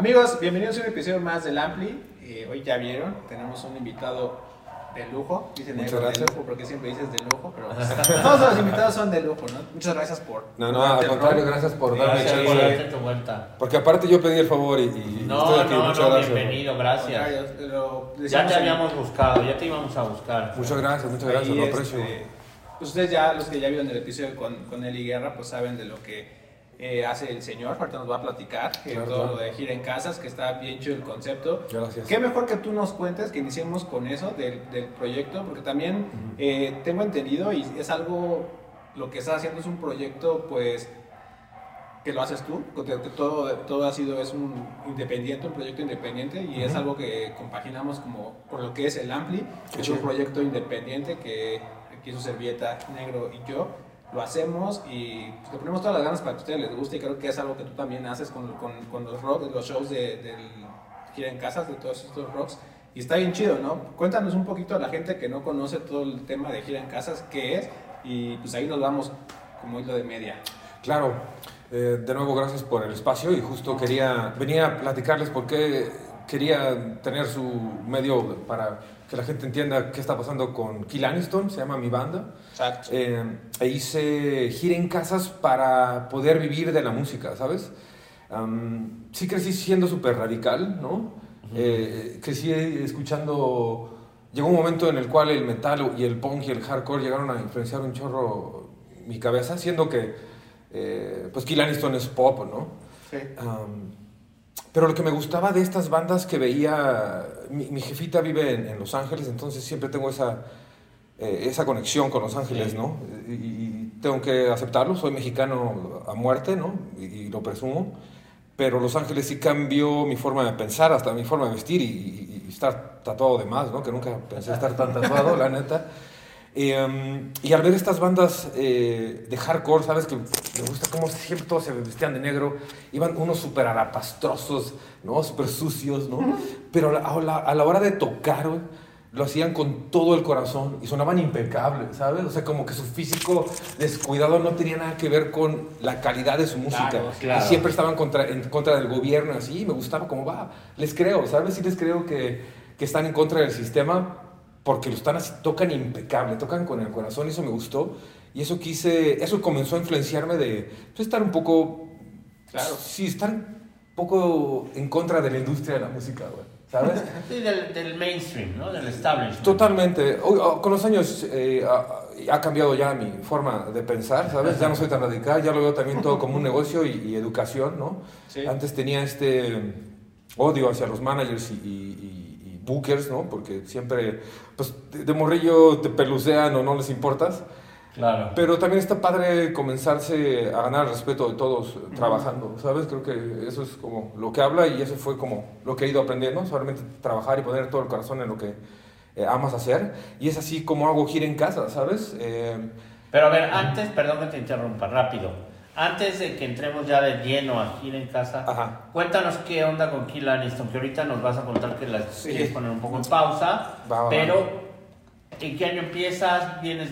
Amigos, bienvenidos a un episodio más del Ampli. Eh, hoy ya vieron, tenemos un invitado de lujo. Dicen Muchas de gracias. lujo porque siempre dices de lujo, pero todos los invitados son de lujo, ¿no? Muchas gracias por. No, no, por al contrario, rol. gracias por darme Gracias por chance. darte tu vuelta. Porque aparte yo pedí el favor y, y No, estoy aquí. no, Muchas no, gracias. bienvenido, gracias. lo Ya te habíamos buscado, ya te íbamos a buscar. Muchas gracias, muchas gracias, lo este, aprecio. pues ustedes ya, los que ya vieron el episodio con, con Eli Guerra, pues saben de lo que eh, hace el señor. Ahorita nos va a platicar Claro, todo claro. lo de gira en casas, que está bien chido el concepto. Gracias. Qué mejor que tú nos cuentes, que iniciemos con eso del, del proyecto, porque también eh, tengo entendido y es algo, lo que estás haciendo es un proyecto, pues, que lo haces tú, que todo, todo ha sido, es un independiente, un proyecto independiente y es algo que compaginamos como con lo que es el Ampli, que es un proyecto independiente que aquí su servieta negro y yo lo hacemos y le ponemos todas las ganas para que a ustedes les guste y creo que es algo que tú también haces con, con, con los rock, los shows de, gira en casas, de todos estos rocks. Y está bien chido, ¿no? Cuéntanos un poquito a la gente que no conoce todo el tema de gira en casas, qué es, y pues ahí nos vamos como hilo de media. Claro, eh, de nuevo gracias por el espacio y justo quería, venía a platicarles por qué quería tener su medio para que la gente entienda qué está pasando con Kill Aniston, se llama mi banda. Exacto. Eh, e hice gira en casas para poder vivir de la música, ¿sabes? Am, sí crecí siendo súper radical, ¿no? Eh, crecí escuchando... Llegó un momento en el cual el metal y el punk y el hardcore llegaron a influenciar un chorro mi cabeza, siendo que, eh, pues, Kill Aniston es pop, ¿no? Sí. Am, pero lo que me gustaba de estas bandas que veía, mi, mi jefita vive en, en Los Ángeles, entonces siempre tengo esa, eh, esa conexión con Los Ángeles. ¿no? Y, y tengo que aceptarlo, soy mexicano a muerte, ¿no? Y, y lo presumo, pero Los Ángeles sí cambió mi forma de pensar, hasta mi forma de vestir y- y estar tatuado de más, ¿no? Que nunca pensé estar tan tatuado, la neta. Y, em, y al ver estas bandas eh, de hardcore, ¿sabes? Que me gusta cómo siempre todos se vestían de negro. Iban unos súper arapastrosos, ¿no? Súper sucios, ¿no? Pero a la, a la- a la hora de tocar, lo hacían con todo el corazón y sonaban impecables, ¿sabes? O sea, como que su físico descuidado no tenía nada que ver con la calidad de su música. Claro, claro. Y siempre estaban contra, en contra del gobierno, así, me gustaba cómo va. Les creo, ¿sabes? Sí les creo que, que están en contra del sistema porque lo están así, tocan impecable, tocan con el corazón, y eso me gustó. Y eso quise, eso comenzó a influenciarme de pues, estar un poco, Claro. sí, estar un poco en contra de la industria de la música, güey, ¿sabes? Sí, del, del mainstream, ¿no? Del establishment. Totalmente. Oh, con los años eh, ha, ha cambiado ya mi forma de pensar, ¿sabes? Ya no soy tan radical, ya lo veo también todo como un negocio y, y educación, ¿no? Sí. Antes tenía este odio hacia los managers y- y- y bookers, ¿no? Porque siempre, pues, de, de morrillo te pelucean o no les importas. Claro. Pero también está padre comenzarse a ganar el respeto de todos eh, trabajando, ¿sabes? Creo que eso es como lo que habla y eso fue como lo que he ido aprendiendo, solamente trabajar y poner todo el corazón en lo que eh, amas hacer. Y es así como hago gira en casa, ¿sabes? Eh, Pero a ver, antes, perdón que te interrumpa, rápido. Antes de que entremos ya de lleno a Kill en casa, Ajá. cuéntanos qué onda con Kill Aniston, que ahorita nos vas a contar que las Sí. quieres poner un poco en pausa, Va, va, va. pero ¿en qué año empiezas? Vienes,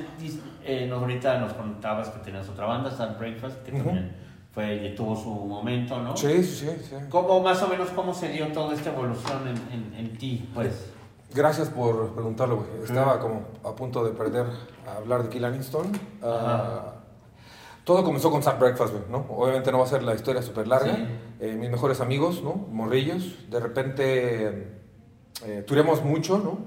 eh, nos, ahorita nos contabas que tenías otra banda, Sad Breakfast, que Ujú. también fue, tuvo su momento, ¿no? sí, sí, sí. ¿Cómo, más o menos, cómo se dio toda esta evolución en, en, en ti, pues? Gracias por preguntarlo, güey. Estaba como a punto de perder a hablar de Kill Aniston. Ah, Ajá. Todo comenzó con Sad Breakfast, ¿no? Obviamente no va a ser la historia súper larga. Sí. Eh, mis mejores amigos, ¿no? Morrillos. De repente eh, turemos mucho, ¿no?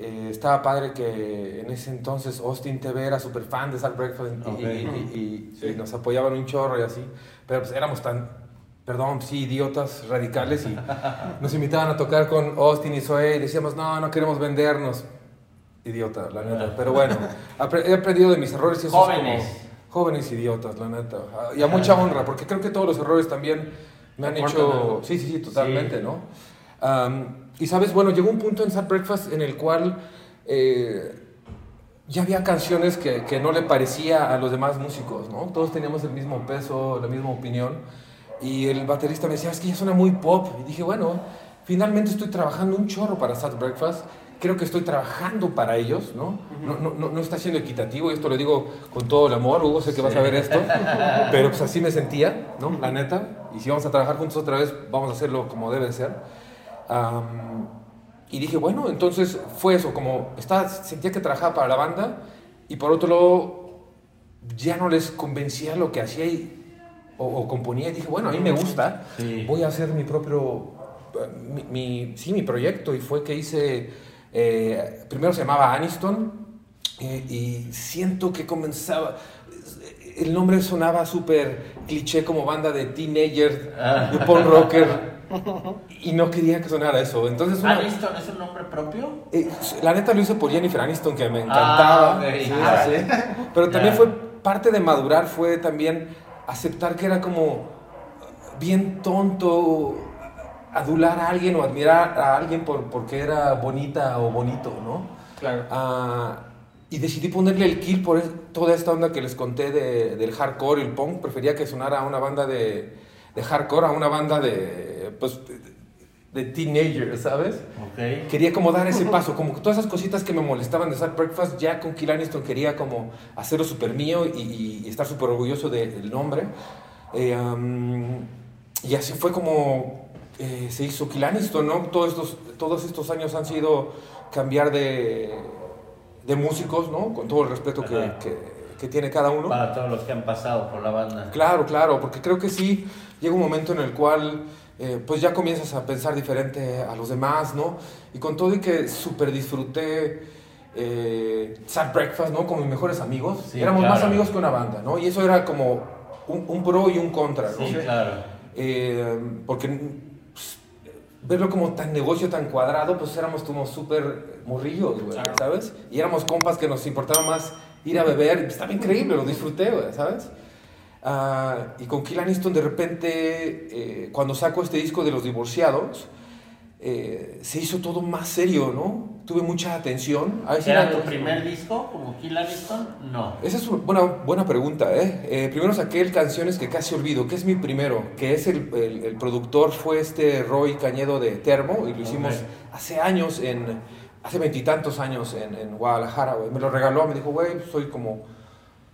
Eh, estaba padre que en ese entonces Austin TV era súper fan de Sad Breakfast y, y- y- y- Sí. y nos apoyaban un chorro y así. Pero pues éramos tan, perdón, sí, idiotas radicales y nos invitaban a tocar con Austin y Zoe y decíamos, no, no queremos vendernos. idiota, la neta. Pero bueno, he aprendido de mis errores y eso Jóvenes. es como... Jóvenes idiotas, la neta. Ah, Y a mucha honra, porque creo que todos los errores también me han Aportan hecho... algo. Sí, sí, sí, totalmente, Sí. ¿no? Am, y sabes, bueno, llegó un punto en Sad Breakfast en el cual eh, ya había canciones que, que no le parecía a los demás músicos, ¿no? Todos teníamos el mismo peso, la misma opinión. Y el baterista me decía, es que ya suena muy pop. Y dije, bueno, finalmente estoy trabajando un chorro para Sad Breakfast. Creo que estoy trabajando para ellos, ¿no? No, no, no, no está siendo equitativo, y esto lo digo con todo el amor, Hugo, sé que vas a ver esto, pero pues así me sentía, ¿no? La neta. Y si vamos a trabajar juntos otra vez, vamos a hacerlo como debe ser. Y dije, bueno, entonces fue eso, como estaba, sentía que trabajaba para la banda y por otro lado ya no les convencía lo que hacía y, o, o componía y dije, bueno, a mí me gusta, Sí. voy a hacer mi propio, mi, mi- sí, mi proyecto y fue que hice, eh, primero se llamaba Aniston eh, y siento que comenzaba, el nombre sonaba súper cliché como banda de teenager, Ah. de punk rocker y no quería que sonara eso, entonces una- ¿Aniston es un nombre propio? eh, la neta lo hice por Jennifer Aniston, que me encantaba. Ah. Sí, Ah, sí. Pero también fue parte de madurar, fue también aceptar que era como bien tonto adular a alguien o admirar a alguien por, porque era bonita o bonito, ¿no? Claro. Ah, y decidí ponerle el kill por toda esta onda que les conté de- del hardcore y el punk. Prefería que sonara a una banda de, de hardcore, a una banda de, pues, de, de teenagers, ¿sabes? Ok. Quería como dar ese paso, como que todas esas cositas que me molestaban de Sad Breakfast, ya con Kill Aniston quería como hacerlo súper mío y, y- y estar súper orgulloso del nombre. Eh, um, y así fue como eh, se hizo Kill Aniston, ¿no? Todos estos, todos estos años han sido cambiar de, de músicos, ¿no? Con todo el respeto que, que- que tiene cada uno. Para todos los que han pasado por la banda. Claro, claro, porque creo que sí llega un momento en el cual eh, pues ya comienzas a pensar diferente a los demás, ¿no? Y con todo y que súper disfruté eh, Sad Breakfast, ¿no? Con mis mejores amigos. Sí, Éramos más amigos que una banda, ¿no? Y eso era como un, un pro y un contra, ¿no? Sí, claro. Eh, porque verlo como tan negocio, tan cuadrado, pues éramos como súper morrillos, güey, Claro. ¿sabes? Y éramos compas que nos importaba más ir a beber, pues, estaba increíble, lo disfruté, güey, ¿sabes? Ah, y con Kill Aniston de repente, eh, cuando saco este disco de los divorciados, eh, se hizo todo más serio, ¿no? Tuve mucha atención. A ¿Era era- tu primer disco como Kill Aniston? No. esa es una buena, buena pregunta, ¿eh? Eh, Primero saqué el Canciones que casi olvido, que es mi primero, que es el, el- el productor, fue este Roy Cañedo de Termo, y lo hicimos hace años, en, hace veintitantos años en, en Guadalajara, güey. Me lo regaló, me dijo, güey, soy como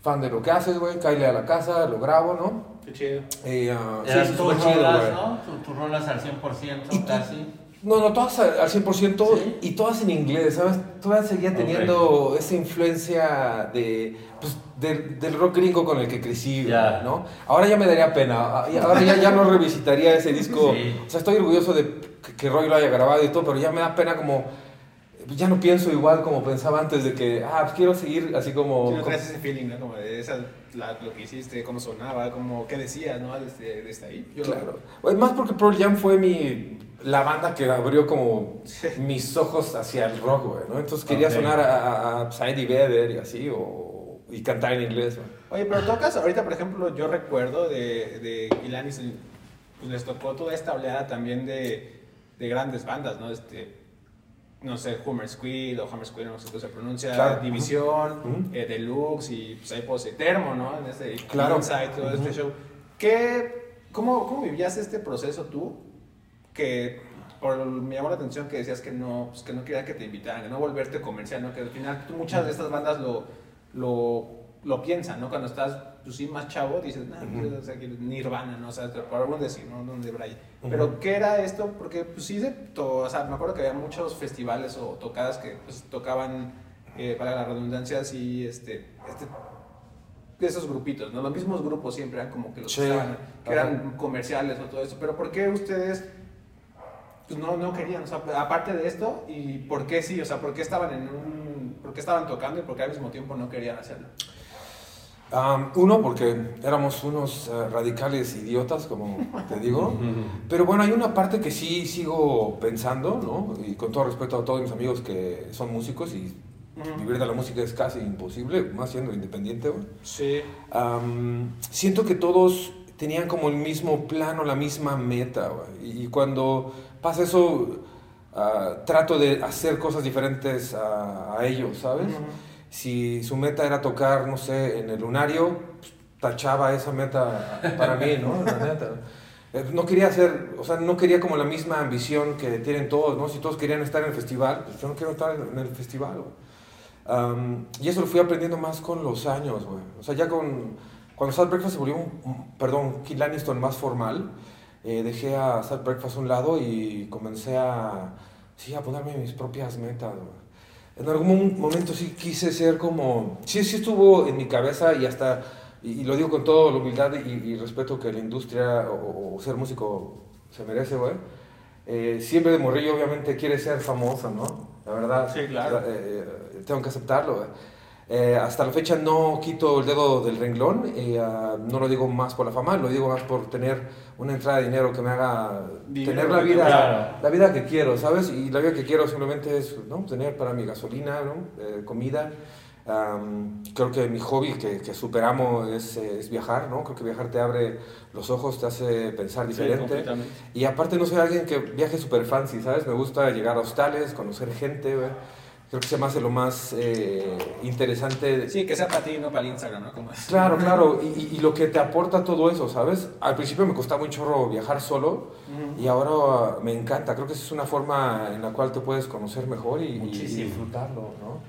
fan de lo que haces, güey, cállale a la casa, lo grabo, ¿no? Qué chido. Y, ah, sí, Eran sí, tus chido, rolas. ¿no? Tu- Tus rolas al 100% Y tú- casi. No, no, todas al al 100% ¿Sí? y todas en inglés, ¿sabes? Todavía seguía teniendo esa influencia de, pues, del, del rock gringo con el que crecí, Ya. ¿no? Ahora ya me daría pena, a- y ahora ya, ya no revisitaría ese disco. Sí. O sea, estoy orgulloso de que, que Roy lo haya grabado y todo, pero ya me da pena como... Ya no pienso igual como pensaba antes de que, ah, pues quiero seguir así como... Si no traes ese feeling, ¿no? Como de esa, la- lo que hiciste, cómo sonaba, como qué decías, ¿no? Desde, desde ahí. Yo Claro. Pues más porque Pearl Jam fue mi la banda que abrió como mis ojos hacia el rock, güey, ¿no? Entonces quería Ok. sonar a, a, a Eddie Vedder y así, o, y cantar en inglés, güey. Oye, pero tocas, ahorita por ejemplo, yo recuerdo de, de Ilanis, pues les tocó toda esta oleada también de, de grandes bandas, ¿no? Este, no sé, Homer Squid o Homer Squid, no sé cómo se pronuncia, Claro. División, Ujú. eh, Deluxe y pues ahí pues Termo, ¿no? En ese Claro. Inside, todo este show. ¿Qué, cómo, ¿Cómo vivías este proceso tú? Que por, me llamó la atención que decías que no, pues, que no quería que te invitaran, que no volverte comercial, ¿no? Que al final tú, muchas de estas bandas lo, lo, lo piensan, ¿no? Cuando estás, pues sí, más chavo, dices, nah, pues, o sea, que Nirvana, ¿no? O sea, por algún decir, ¿no? Donde Brian. Pero. ¿qué era esto? Porque, pues sí, de o sea, me acuerdo que había muchos festivales o tocadas que, pues, tocaban, eh, para la redundancia, así, este, este de esos grupitos, ¿no? Los mismos grupos siempre eran como que los Sí. que eran comerciales o todo eso. Pero ¿por qué ustedes pues, no, no querían? O sea, aparte de esto, ¿y por qué sí? O sea, ¿por qué estaban en un... ¿Por qué estaban tocando y por qué al mismo tiempo no querían hacerlo? Um, uno, porque éramos unos eh, radicales idiotas, como te digo. Pero bueno, hay una parte que sí sigo pensando, ¿no? Y con todo respeto a todos mis amigos que son músicos y vivir de la música es casi imposible, más siendo independiente, güey. Sí. Siento que todos tenían como el mismo plano, la misma meta, güey. Y, y cuando pasa eso, ah, trato de hacer cosas diferentes a, a ellos, ¿sabes? Si su meta era tocar, no sé, en el lunario, pues, tachaba esa meta para mí, ¿no? La neta. Eh, No quería hacer, o sea, no quería como la misma ambición que tienen todos, ¿no? Si todos querían estar en el festival, pues yo no quiero estar en el festival. Am, y eso lo fui aprendiendo más con los años, güey. O sea, ya con... Cuando Sad Breakfast se volvió, un, perdón, Kid Aniston más formal, eh, dejé a Sad Breakfast a un lado y comencé a, sí, a ponerme mis propias metas. En algún mom- momento sí quise ser como... Sí, sí estuvo en mi cabeza y hasta... Y, y lo digo con toda la humildad y, y respeto que la industria o, o ser músico se merece, güey. Eh, siempre de morrillo obviamente quiere ser famoso, ¿no? La verdad. Sí, claro. eh, eh, tengo que aceptarlo, güey. Eh, hasta la fecha no quito el dedo del renglón, eh, ah, no lo digo más por la fama, lo digo más por tener una entrada de dinero que me haga Dinero tener la vida, claro. la vida que quiero, ¿sabes? Y la vida que quiero simplemente es ¿no? tener para mi gasolina, ¿no? Eh, comida. Creo que mi hobby que, que superamos es, eh, es viajar, ¿no? Creo que viajar te abre los ojos, te hace pensar diferente. y aparte no soy alguien que viaje super fancy, ¿sabes? Me gusta llegar a hostales, conocer gente, güey. Creo que se me hace lo más eh, interesante. Sí, que sea para ti, no para el Instagram, ¿no? Como es. Claro, claro, y, y- lo que te aporta todo eso, ¿sabes? Al principio me costaba un chorro viajar solo y ahora me encanta. Creo que esa es una forma en la cual te puedes conocer mejor y, y- disfrutarlo, ¿no?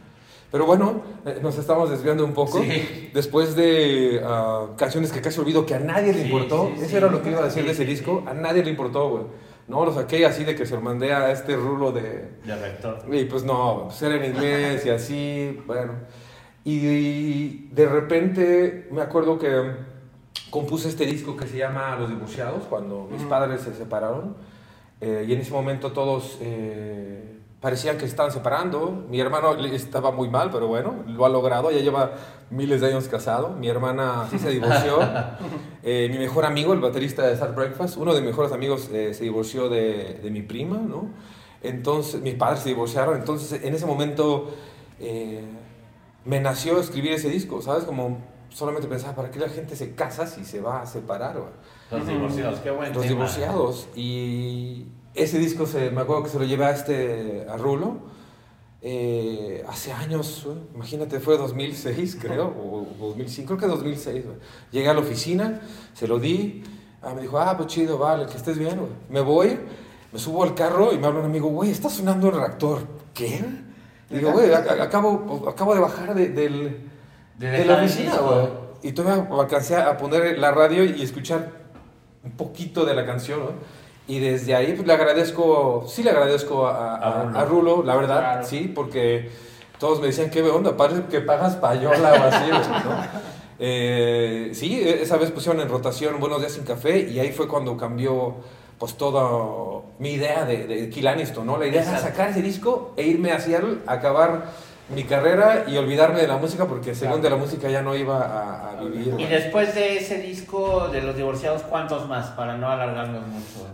Pero bueno, eh, nos estamos desviando un poco. Sí. Después de ah, canciones que casi olvido que a nadie le Sí, importó, sí, eso sí. era lo que iba a decir de ese disco, sí. a nadie le importó, güey. No, lo saqué así de que se lo mandé a este rulo de, De rector. y pues no, pues era en inglés y así, bueno. Y, de repente me acuerdo que compuse este disco que se llama Los Divorciados, cuando mis padres se separaron. Eh, y en ese momento todos eh, parecían que se estaban separando. Mi hermano estaba muy mal, pero bueno, lo ha logrado. Ya lleva miles de años casado. Mi hermana sí se divorció. Eh, mi mejor amigo, el baterista de Start Breakfast, uno de mis mejores amigos eh, se divorció de, de mi prima, ¿no? Entonces, mis padres se divorciaron. Entonces, en ese momento eh, me nació escribir ese disco, ¿sabes? Como solamente pensaba, ¿para qué la gente se casa si se va a separar? Los divorciados, qué buen Los tema. divorciados. Y ese disco, se, me acuerdo que se lo llevé a este, a Rulo, eh, hace años, imagínate, fue 2006 creo, o, o 2005, creo que 2006. güey. Llegué a la oficina, se lo di, ah, me dijo, ah, pues chido, vale, que estés bien, güey. Me voy, me subo al carro y me habla un amigo, güey, está sonando el reactor. ¿Qué? Le digo, güey, ac- acabo, acabo de bajar de, del, De la oficina, güey. Y todavía alcancé a poner la radio y escuchar un poquito de la canción, ¿no? Y desde ahí pues, le agradezco, sí le agradezco a, a- A Rulo. a Rulo, la verdad, Claro. sí, porque todos me decían, ¿qué onda? Parece que pagas payola o así, ¿no? Eh, sí, esa vez pusieron en rotación Buenos Días sin Café y ahí fue cuando cambió pues toda mi idea de, de Kill Aniston, ¿no? La idea era sacar ese disco e irme a Seattle, acabar mi carrera y olvidarme de la música porque según de la música ya no iba a, a vivir. Y después de ese disco de los divorciados, ¿cuántos más? Para no alargarnos mucho.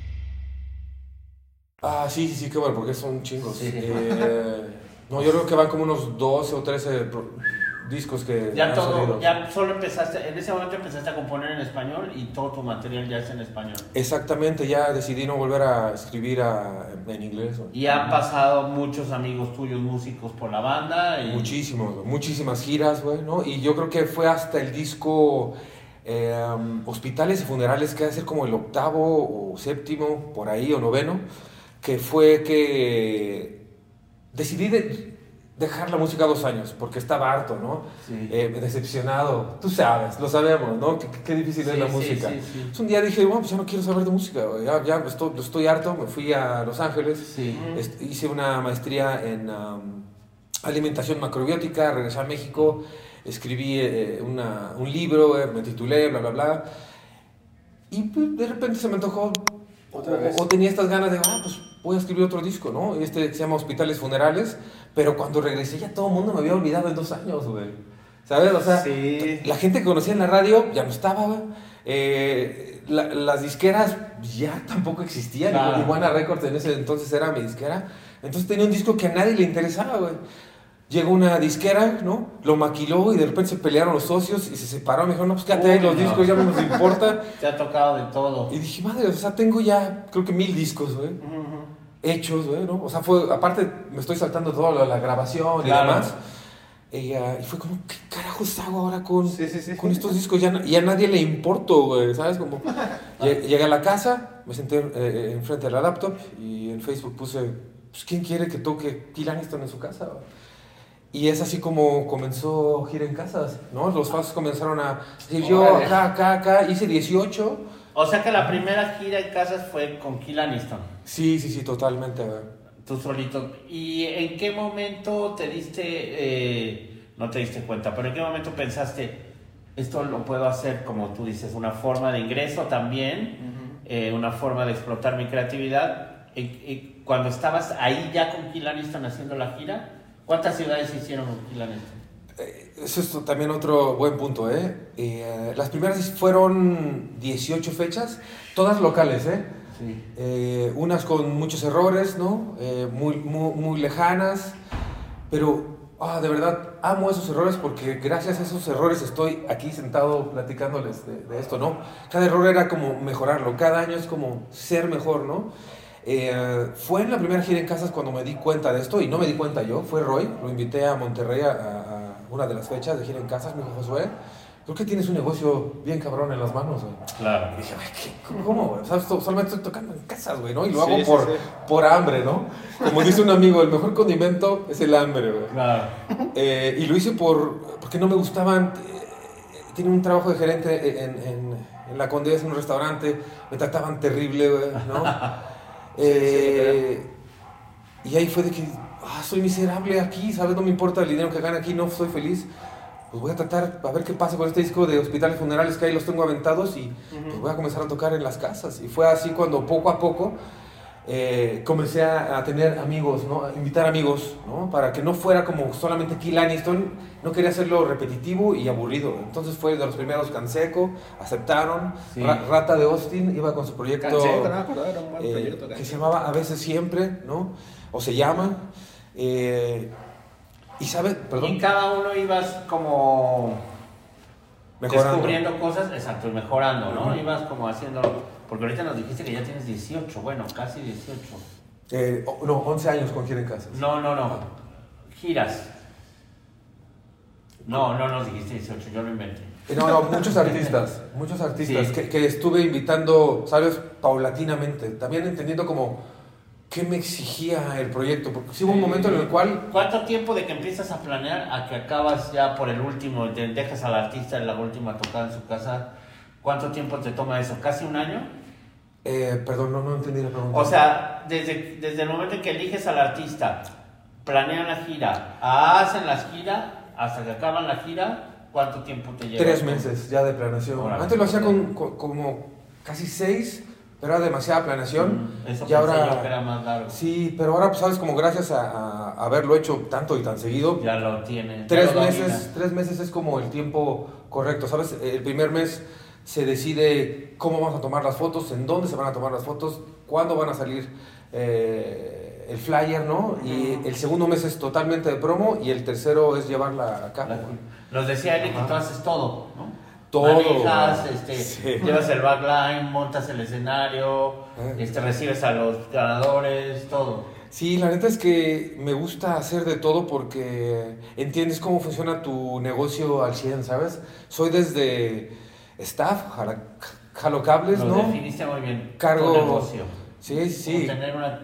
Ah, sí, sí, sí, qué bueno, porque son chingos. Eh, no, yo creo que van como unos 12 o 13 pro- discos que Ya han todo, salido. ya solo empezaste, en ese momento empezaste a componer en español y todo tu material ya es en español. Exactamente, ya decidí no volver a escribir a- en inglés. Y han pasado muchos amigos tuyos músicos por la banda y Muchísimos, muchísimas giras, güey, ¿no? Y yo creo que fue hasta el disco eh, um, Hospitales y Funerales, que debe ser como el octavo o séptimo, por ahí, o noveno, que fue que decidí de- dejar la música dos años, porque estaba harto, ¿no? Sí. Eh, decepcionado, tú sabes, lo sabemos, ¿no? Qué, qué difícil es Sí, la sí, música. sí, sí. Entonces, un día dije, bueno, pues ya no quiero saber de música, ya, ya estoy, estoy harto, me fui a Los Ángeles, hice una maestría en um, alimentación macrobiótica, regresé a México escribí eh, una- un libro, eh, me titulé, bla, bla, bla. Y pues, de repente se me antojó, Otra vez. o tenía estas ganas de, ah, pues voy a escribir otro disco, ¿no? Este se llama Hospitales Funerales, pero cuando regresé ya todo el mundo me había olvidado en dos años, güey. ¿Sabes? O sea, Sí. la gente que conocía en la radio ya no estaba, güey. Eh, la- las disqueras ya tampoco existían. Claro. Iguana Records en ese entonces era mi disquera. Entonces tenía un disco que a nadie le interesaba, güey. Llegó una disquera, ¿no? Lo maquiló y de repente se pelearon los socios y se separaron. Me dijeron, no, pues quédate ahí los no. discos, ya no nos importa. Te ha tocado de todo. Y dije, madre, o sea, tengo ya, creo que mil discos, güey. Hechos, güey, ¿no? O sea, fue, aparte, me estoy saltando toda la, la grabación y demás. Y, ah, y fue como, ¿qué carajos hago ahora con, Sí, sí, sí. con estos discos? Ya, na- y a nadie le importo, güey, ¿sabes? Como, lle- llegué a la casa, me senté eh, enfrente de la laptop y en Facebook puse, pues, ¿quién quiere que toque Kill Aniston en su casa? güey? Y es así como comenzó Gira en Casas, ¿no? Los fans comenzaron a decir, yo acá, acá, acá, hice 18. O sea que la primera gira en casas fue con Kill Aniston, Sí, sí, sí, totalmente, tú solito. ¿Y en qué momento te diste, eh, no te diste cuenta, pero en qué momento pensaste, esto lo puedo hacer, como tú dices, una forma de ingreso también, eh, una forma de explotar mi creatividad? Y- y cuando estabas ahí ya con Kill Aniston haciendo la gira, ¿cuántas ciudades hicieron? Eh, Eso es también otro buen punto, ¿eh? Eh, las primeras fueron 18 fechas, todas locales, ¿eh? Sí. Eh, unas con muchos errores, ¿no? Eh, muy, muy, muy lejanas, pero ah, de verdad amo esos errores porque gracias a esos errores estoy aquí sentado platicándoles de, de esto, ¿no? Cada error era como mejorarlo, cada año es como ser mejor, ¿no? Eh, fue en la primera gira en casas cuando me di cuenta de esto y no me di cuenta yo, fue Roy, lo invité a Monterrey a, a una de las fechas de gira en casas, me dijo Josué, creo que tienes un negocio bien cabrón en las manos, güey. Claro. Y dije, "Ay, ¿qué? ¿cómo? güey? O sea, solamente estoy tocando en casas, güey, ¿no? Y lo Sí, hago sí, por, sí. por hambre, ¿no? Como dice un amigo, el mejor condimento es el hambre, güey. Claro. Eh, y lo hice por, porque no me gustaban. eh, tenía un trabajo de gerente en, en, en la Condesa, en un restaurante. Me trataban terrible, güey, ¿no? Eh, y ahí fue de que, ah, soy miserable aquí, ¿sabes? No me importa el dinero que gane aquí, no soy feliz. Pues voy a tratar a ver qué pasa con este disco de hospitales funerales que ahí los tengo aventados y pues voy a comenzar a tocar en las casas. Y fue así cuando poco a poco eh, comencé a, a tener amigos, ¿no? A invitar amigos, ¿no? Para que no fuera como solamente Kill Aniston, no quería hacerlo repetitivo y aburrido. Entonces fue de los primeros Canseco, aceptaron. Sí. Ra- Rata de Austin iba con su proyecto Canseco, no me acordaba, era un buen eh, proyecto, que se llamaba A veces siempre, ¿no? O se llama. eh, y sabe, Y perdón, cada uno ibas como mejorando. descubriendo cosas, exacto, y mejorando, ¿no? Ibas como haciendo, porque ahorita nos dijiste que ya tienes 18, bueno, casi 18. Eh, no, 11 años con Quieren Casas. No, no, no. Giras. No, no nos dijiste 18, yo lo inventé. Eh, No, no, muchos artistas, muchos artistas Sí. que, que estuve invitando, ¿sabes? Paulatinamente, también entendiendo como qué me exigía el proyecto, porque sí hubo un momento en el cual, ¿Cuánto tiempo de que empiezas a planear a que acabas ya por el último, dejas al artista en la última tocada en su casa? ¿Cuánto tiempo te toma eso? ¿Casi un año? Eh, perdón, no, no entendí la pregunta. O sea, desde, desde el momento en que eliges al artista, planean la gira, hacen la gira, hasta que acaban la gira, ¿cuánto tiempo te lleva? Tres meses ya de planeación. Órale. Antes lo hacía con, con- como casi seis, pero era demasiada planeación. Mm, Eso y ahora, que era más largo. Sí, pero ahora, pues, sabes, como gracias a, a haberlo hecho tanto y tan seguido, Ya lo tiene. ya tres meses, tres meses es como el tiempo correcto, ¿sabes? El primer mes se decide cómo vamos a tomar las fotos, en dónde se van a tomar las fotos, cuándo van a salir eh, el flyer, ¿no? Y el segundo mes es totalmente de promo y el tercero es llevarla a cabo. Nos decía Eli que tú haces todo, ¿no? Todo. Manejas, este, Sí. llevas el backline, montas el escenario, Eh. este, recibes a los ganadores, todo. Sí, la neta es que me gusta hacer de todo porque entiendes cómo funciona tu negocio al 100, ¿sabes? Soy desde staff, jala, jalo cables, Lo ¿no? definiste muy bien. Cargo- negocio. Sí, sí, Como tener una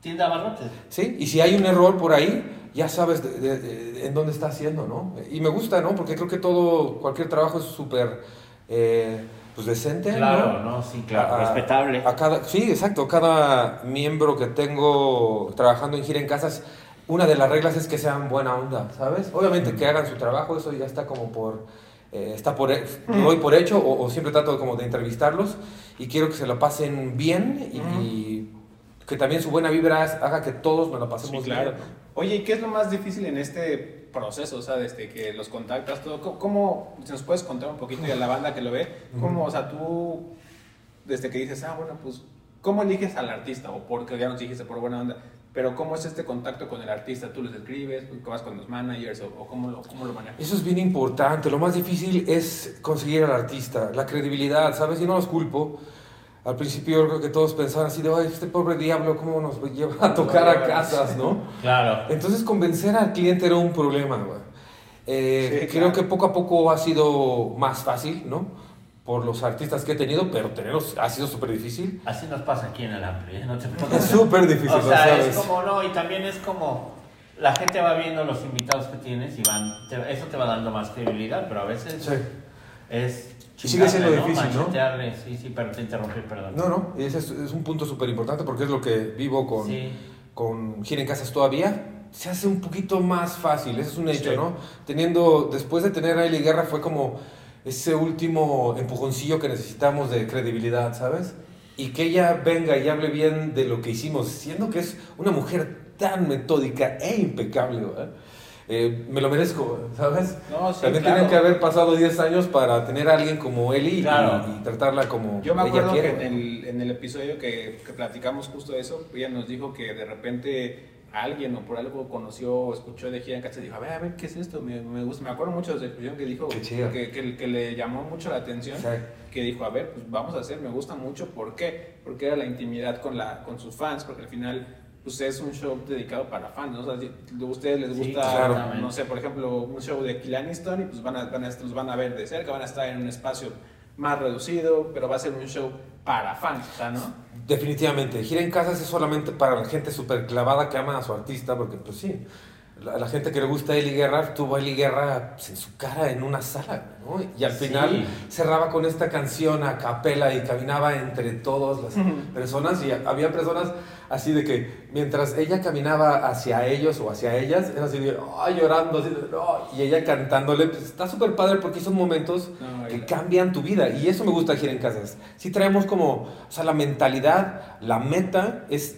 tienda de abarrotes. sí. Y si hay un error por ahí, ya sabes de- de- de- en dónde está haciendo, ¿no? Y me gusta, ¿no? Porque creo que todo, cualquier trabajo es súper, eh, pues decente, Claro, ¿no? ¿no? Sí, claro. A- respetable. A cada, sí, exacto. Cada miembro que tengo trabajando en Gira en Casas una de las reglas es que sean buena onda, ¿sabes? Obviamente que hagan su trabajo, eso ya está como por... eh, está por, lo doy por hecho o, o siempre trato como de entrevistarlos y quiero que se la pasen bien y, y que también su buena vibra haga que todos nos la pasemos Sí, claro. bien. Oye, ¿y qué es lo más difícil en este proceso? O sea, desde que los contactas, todo. ¿Cómo, cómo- si nos puedes contar un poquito y a la banda que lo ve? ¿Cómo, o sea, tú, desde que dices, ah, bueno, pues, ¿cómo eliges al artista? O porque ya nos dijiste por buena onda. Pero ¿cómo es este contacto con el artista? ¿Tú les escribes? ¿Cómo vas con los managers? ¿O, o cómo, lo, cómo lo manejas? Eso es bien importante. Lo más difícil es conseguir al artista, la credibilidad, ¿sabes? Y no los culpo. Al principio yo creo que todos pensaban así de, ay, este pobre diablo, ¿cómo nos lleva a tocar a casas, no? Claro. Entonces convencer al cliente era un problema, güey. Eh, Sí, Creo claro. que poco a poco ha sido más fácil, ¿no? Por los artistas que he tenido, pero tenerlos ha sido súper difícil. Así nos pasa aquí en el Ampli, ¿eh? No te Es súper difícil, O sea, sabes. es como, no, y también es como, la gente va viendo los invitados que tienes y van, te- eso te va dando más credibilidad, pero a veces Sí. es... Y sigue siendo chingarle, difícil, ¿no? Sí, sí, pero te interrumpí, perdón. No, no, ese es, es un punto súper importante porque es lo que vivo con, Sí. con Gira en Casas todavía. Se hace un poquito más fácil, ese es un hecho, Sí. ¿no? Teniendo, después de tener a Eli Guerra fue como ese último empujoncillo que necesitamos de credibilidad, ¿sabes? Y que ella venga y hable bien de lo que hicimos, siendo que es una mujer tan metódica e impecable, ¿verdad? Eh, me lo merezco, ¿sabes? No, sí, También claro. tienen que haber pasado 10 años para tener a alguien como Eli y- Claro. y, tratarla como Yo me ella acuerdo quiere. que en el, en el episodio que, que platicamos justo eso, ella nos dijo que de repente alguien o por algo conoció o escuchó de Gira en Casa y dijo, a ver, a ver, ¿qué es esto? Me, me gusta. Me acuerdo mucho de su expresión que dijo, que, que, que le llamó mucho la atención, Sí. que dijo, a ver, pues vamos a hacer, me gusta mucho. ¿Por qué? Porque era la intimidad con, la, con sus fans, porque al final pues es un show dedicado para fans, ¿no? O sea, si a ustedes les Sí, gusta, claro. no sé, por ejemplo, un show de Kill Aniston y pues van a, van a, los van a ver de cerca, van a estar en un espacio más reducido, pero va a ser un show para fans, ¿no? Definitivamente, gira en casas es solamente para la gente súper clavada que ama a su artista, porque pues sí, la, la gente que le gusta a Eli Guerra tuvo a Eli Guerra pues, en su cara en una sala, ¿no? Y al Sí. final cerraba con esta canción a capela y caminaba entre todas las personas y había personas así de que mientras ella caminaba hacia ellos o hacia ellas, era así de, ay, llorando, así de, "Ay", y ella cantándole, pues está súper padre porque son momentos No, que cambian tu vida y eso me gusta Gira en Casas. Si traemos como, o sea, la mentalidad, la meta es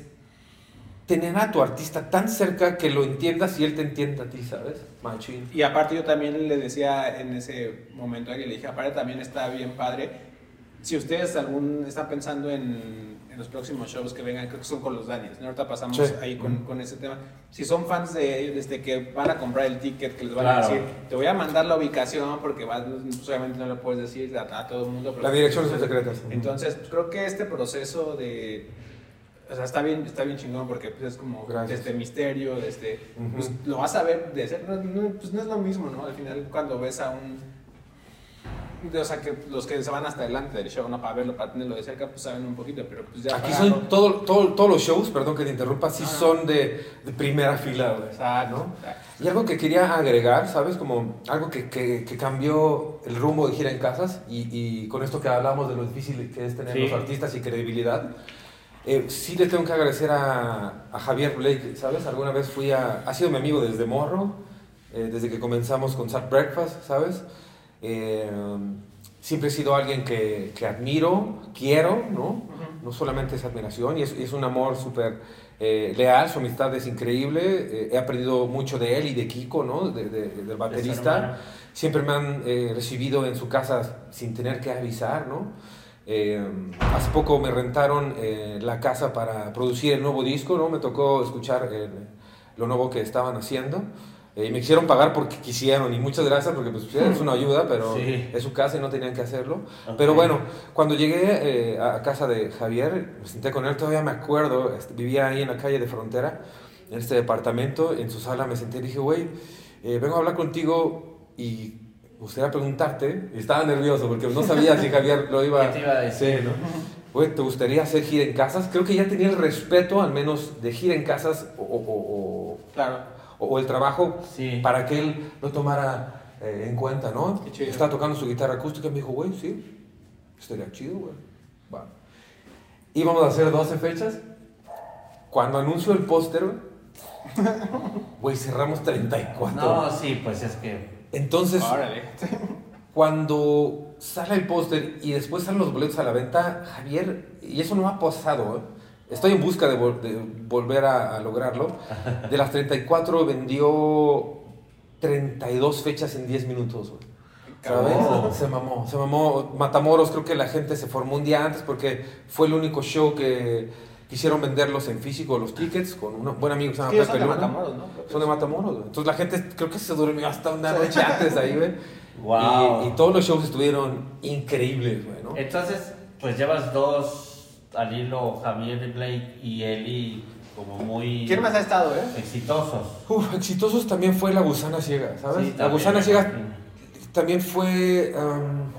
tener a tu artista tan cerca que lo entiendas y él te entienda a ti, ¿sabes? Machín. Y aparte yo también le decía en ese momento a alguien, le dije, aparte también está bien padre, si ustedes algún están pensando en, en los próximos shows que vengan, creo que son con los Daniels, ¿no? ahorita pasamos Sí. ahí con, con ese tema. Si son fans de ellos, desde que van a comprar el ticket, que les van Claro. a decir, te voy a mandar la ubicación porque vas, obviamente no lo puedes decir a, a todo el mundo. pero- Las direcciones son secretas. Entonces, pues, creo que este proceso de... O sea, está bien, está bien chingón porque pues, es como Gracias. este misterio, este, Ujú. pues, lo vas a ver de ser, no, no, pues no es lo mismo, ¿no? Al final cuando ves a un... O sea, que los que se van hasta adelante del show, ¿no? Para verlo, para tenerlo de cerca, pues saben un poquito, pero pues ya... Aquí son todo, todo- todos los shows, perdón que te interrumpa, sí Ah. son de, de primera fila, güey. Exacto, ¿no? exacto. Y algo que quería agregar, ¿sabes? Como algo que, que- que cambió el rumbo de gira en casas y, y con esto que hablamos de lo difícil que es tener Sí. los artistas y credibilidad, eh, sí le tengo que agradecer a, a Javier Blake, ¿sabes? Alguna vez fui a... Ha sido mi amigo desde morro, eh, desde que comenzamos con Sat Breakfast, ¿sabes? Eh, siempre he sido alguien que, que admiro, quiero, ¿no? No solamente es admiración, y es, es un amor súper eh, leal, su amistad es increíble, eh, he aprendido mucho de él y de Kiko, ¿no? De- de- del baterista. Siempre me han eh, recibido en su casa sin tener que avisar, ¿no? Eh, hace poco me rentaron eh, la casa para producir el nuevo disco, ¿no? Me tocó escuchar lo nuevo que estaban haciendo. Eh, y me quisieron pagar porque quisieron, y muchas gracias porque pues, es una ayuda, pero Sí. es su casa y no tenían que hacerlo. Ok. Pero bueno, cuando llegué eh, a casa de Javier, me senté con él, todavía me acuerdo, este, vivía ahí en la calle de Frontera, en este departamento, en su sala me senté y dije, güey, eh, vengo a hablar contigo y me gustaría preguntarte, y estaba nervioso porque no sabía si Javier lo iba, ¿Qué te iba a decir? Sí, ¿no? Güey, ¿te gustaría hacer gira en casas? Creo que ya tenía el respeto, al menos, de gira en casas o, o- o- Claro. O- el trabajo Sí. para que él lo tomara eh, en cuenta, ¿no? Estaba tocando su guitarra acústica y me dijo, güey, sí, estaría chido, güey. Va. Íbamos a hacer 12 fechas. Cuando anunció el póster, güey, Güey, cerramos 34. No, sí, pues es que. Entonces, Órale. cuando sale el póster y después salen los boletos a la venta, Javier, y eso no ha pasado, ¿eh? Estoy en busca de, vol- de volver a, a lograrlo. De las 34 vendió 32 fechas en 10 minutos, güey. ¿Sabes? Oh. Se mamó, se mamó. Matamoros, creo que la gente se formó un día antes porque fue el único show que quisieron venderlos en físico, los tickets, con un buen amigo que se llama Sí, Pepe son de Luna. Matamoros, ¿no? Son de. Matamoros, güey. Entonces la gente creo que se durmió hasta una noche antes ahí, güey. Wow. Y, y todos los shows estuvieron increíbles, güey, ¿no? Entonces, pues llevas dos al hilo, Javier Blake y Eli, como muy ¿Quién más ha estado, eh? exitosos. Uf, exitosos también fue La Gusana Ciega, ¿sabes? Sí, la. Gusana Ciega también fue um,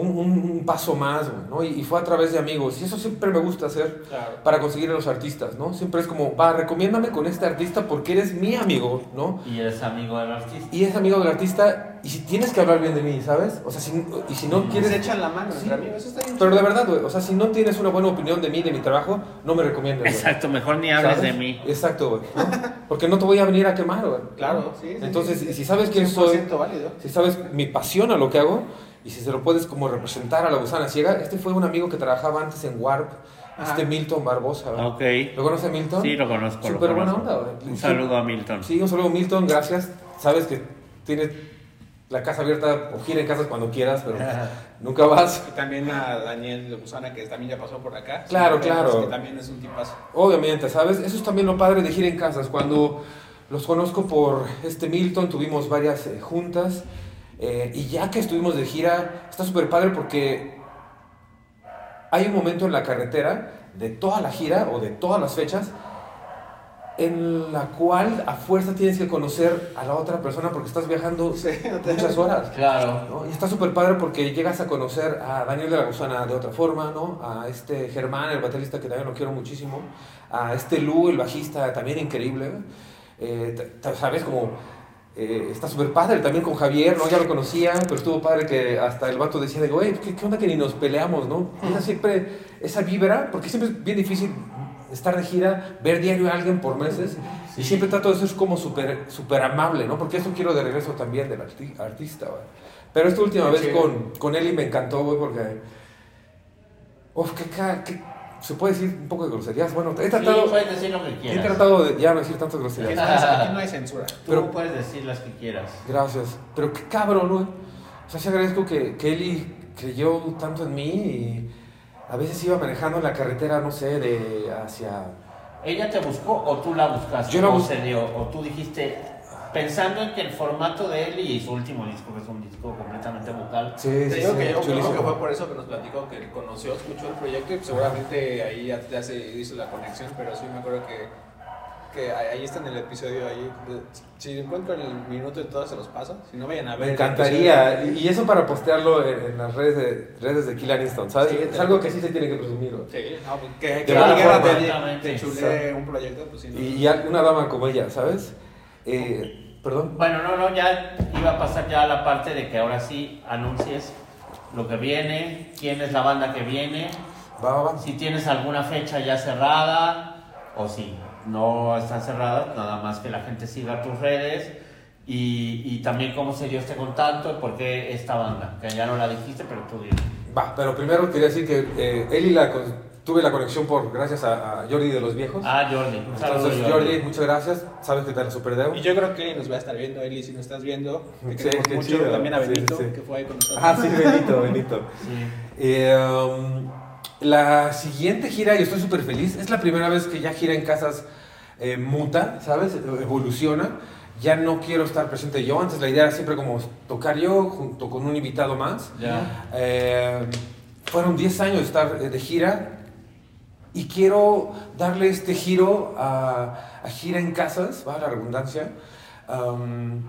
un, un- un paso más, güey, ¿no? Y, y fue a través de amigos. Y eso siempre me gusta hacer Claro. para conseguir a los artistas, ¿no? Siempre es como, va, recomiéndame con este artista porque eres mi amigo, ¿no? Y eres amigo del artista. Y es amigo del artista y si tienes que hablar bien de mí, ¿sabes? O sea, si, y si no Y quieres... se echan la mano Sí. entre amigos. Eso está bien Pero de verdad, güey, o sea, si no tienes una buena opinión de mí, de mi trabajo, no me recomiendes, güey. Exacto, mejor ni hables ¿Sabes? de mí. Exacto, güey. ¿no? Porque no te voy a venir a quemar, güey. Claro, sí. sí, Entonces, sí, sí. si sabes quién soy, 100% válido. si sabes mi pasión a lo que hago, y si se lo puedes como representar a la gusana ciega, este fue un amigo que trabajaba antes en Warp, Ajá. este Milton Barbosa. Ok. ¿Lo conoce Milton? Sí, lo conozco. Súper buena onda, güey. Un saludo a Milton. Sí, un saludo Milton, gracias. Sabes que tienes la casa abierta o gira en casas cuando quieras, pero nunca vas. Y también a Daniel de Gusana, que también ya pasó por acá. Claro, claro. Que también es un tipazo. Obviamente, ¿sabes? Eso es también lo padre de gira en casas. Cuando los conozco por este Milton, tuvimos varias eh, juntas. Eh, y ya que estuvimos de gira, está súper padre porque hay un momento en la carretera de toda la gira o de todas las fechas en la cual a fuerza tienes que conocer a la otra persona porque estás viajando Sí, muchas horas. Claro. ¿no? Y está súper padre porque llegas a conocer a Daniel de la Gusana de otra forma, ¿no? A este Germán, el baterista que también lo quiero muchísimo. A este Lu, el bajista, también increíble. Eh, ¿Sabes? Como eh, está súper padre también con Javier, ¿no? Ya lo conocía, pero estuvo padre que hasta el vato decía, de, güey, ¿qué, ¿qué onda que ni nos peleamos, no? Era siempre esa vibra, porque siempre es bien difícil estar de gira, ver diario a alguien por meses, y siempre trato de ser como súper súper amable, ¿no? Porque eso quiero de regreso también del arti- artista. Pero esta última vez chido. con, con Eli me encantó, güey, porque... Uf, qué, qué- Se puede decir un poco de groserías. Bueno, he Sí, tratado, puedes decir lo que he quieras. tratado de ya no decir tantas groserías. aquí no hay censura. Tú pero- puedes decir las que quieras. Gracias. Pero qué cabrón, güey. O sea, sí agradezco que, que Eli creyó tanto en mí y a veces iba manejando en la carretera, no sé, de hacia... ¿Ella te buscó o tú la buscaste? Yo la ¿O bus- se dio? ¿O tú dijiste, pensando en que el formato de él y su último disco, que es un disco completamente vocal, Sí, Te sí, digo sí, que yo creo que fue por eso que nos platicó, que conoció, escuchó el proyecto y seguramente ahí ya, se hizo la conexión, pero sí me acuerdo que, que ahí está en el episodio, ahí, si encuentro el minuto y todo se los paso, si no vayan a ver. Me encantaría. Y eso para postearlo en, en las redes de, redes de Kill Aniston, ¿sabes? Sí, es algo que sí se tiene que presumir. güey. Sí, no, pues, que, que alguien te, te chule un proyecto, pues sí. no. Y, y una dama como ella, ¿sabes? Eh, Perdón. Bueno, no, no, ya iba a pasar ya a la parte de que ahora sí anuncies lo que viene, quién es la banda que viene, Va, va, va. si tienes alguna fecha ya cerrada o si no están cerradas, nada más que la gente siga tus redes y, y también cómo se dio este contacto y por qué esta banda, que ya no la dijiste, pero tú dime. Va, pero primero quería decir que eh, Eli la tuve la conexión por gracias a, a Jordi de los Viejos. Ah, Jordi, Entonces, Jordi, muchas gracias. Sabes que te la superdebo. Y yo creo que nos va a estar viendo, Eli, si nos estás viendo. Te Sí, queremos qué mucho. chido. También a Sí, Benito, sí. que fue ahí con nosotros. Ah, sí, Benito, Benito. Sí. Eh, um, la siguiente gira, y estoy súper feliz, es la primera vez que ya gira en casas eh, muta, ¿sabes? Evoluciona. Ya no quiero estar presente yo. Antes la idea era siempre como tocar yo junto con un invitado más. Ya. Eh, fueron 10 años de estar de gira y quiero darle este giro a, a gira en casas, va la redundancia, um,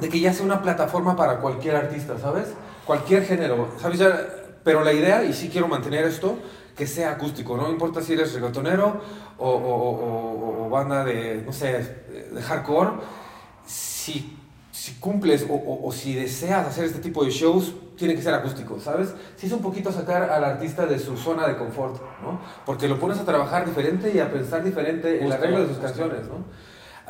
de que ya sea una plataforma para cualquier artista, ¿sabes? Cualquier género, ¿sabes? Ya, pero la idea, y sí quiero mantener esto, que sea acústico, no importa si eres reggaetonero o, o- o- o- banda de, no sé, de hardcore, si, si cumples o, o- o si deseas hacer este tipo de shows, tiene que ser acústico, ¿sabes? Sí es un poquito sacar al artista de su zona de confort, ¿no? Porque lo pones a trabajar diferente y a pensar diferente en la Justo, regla de sus justo. canciones, ¿no?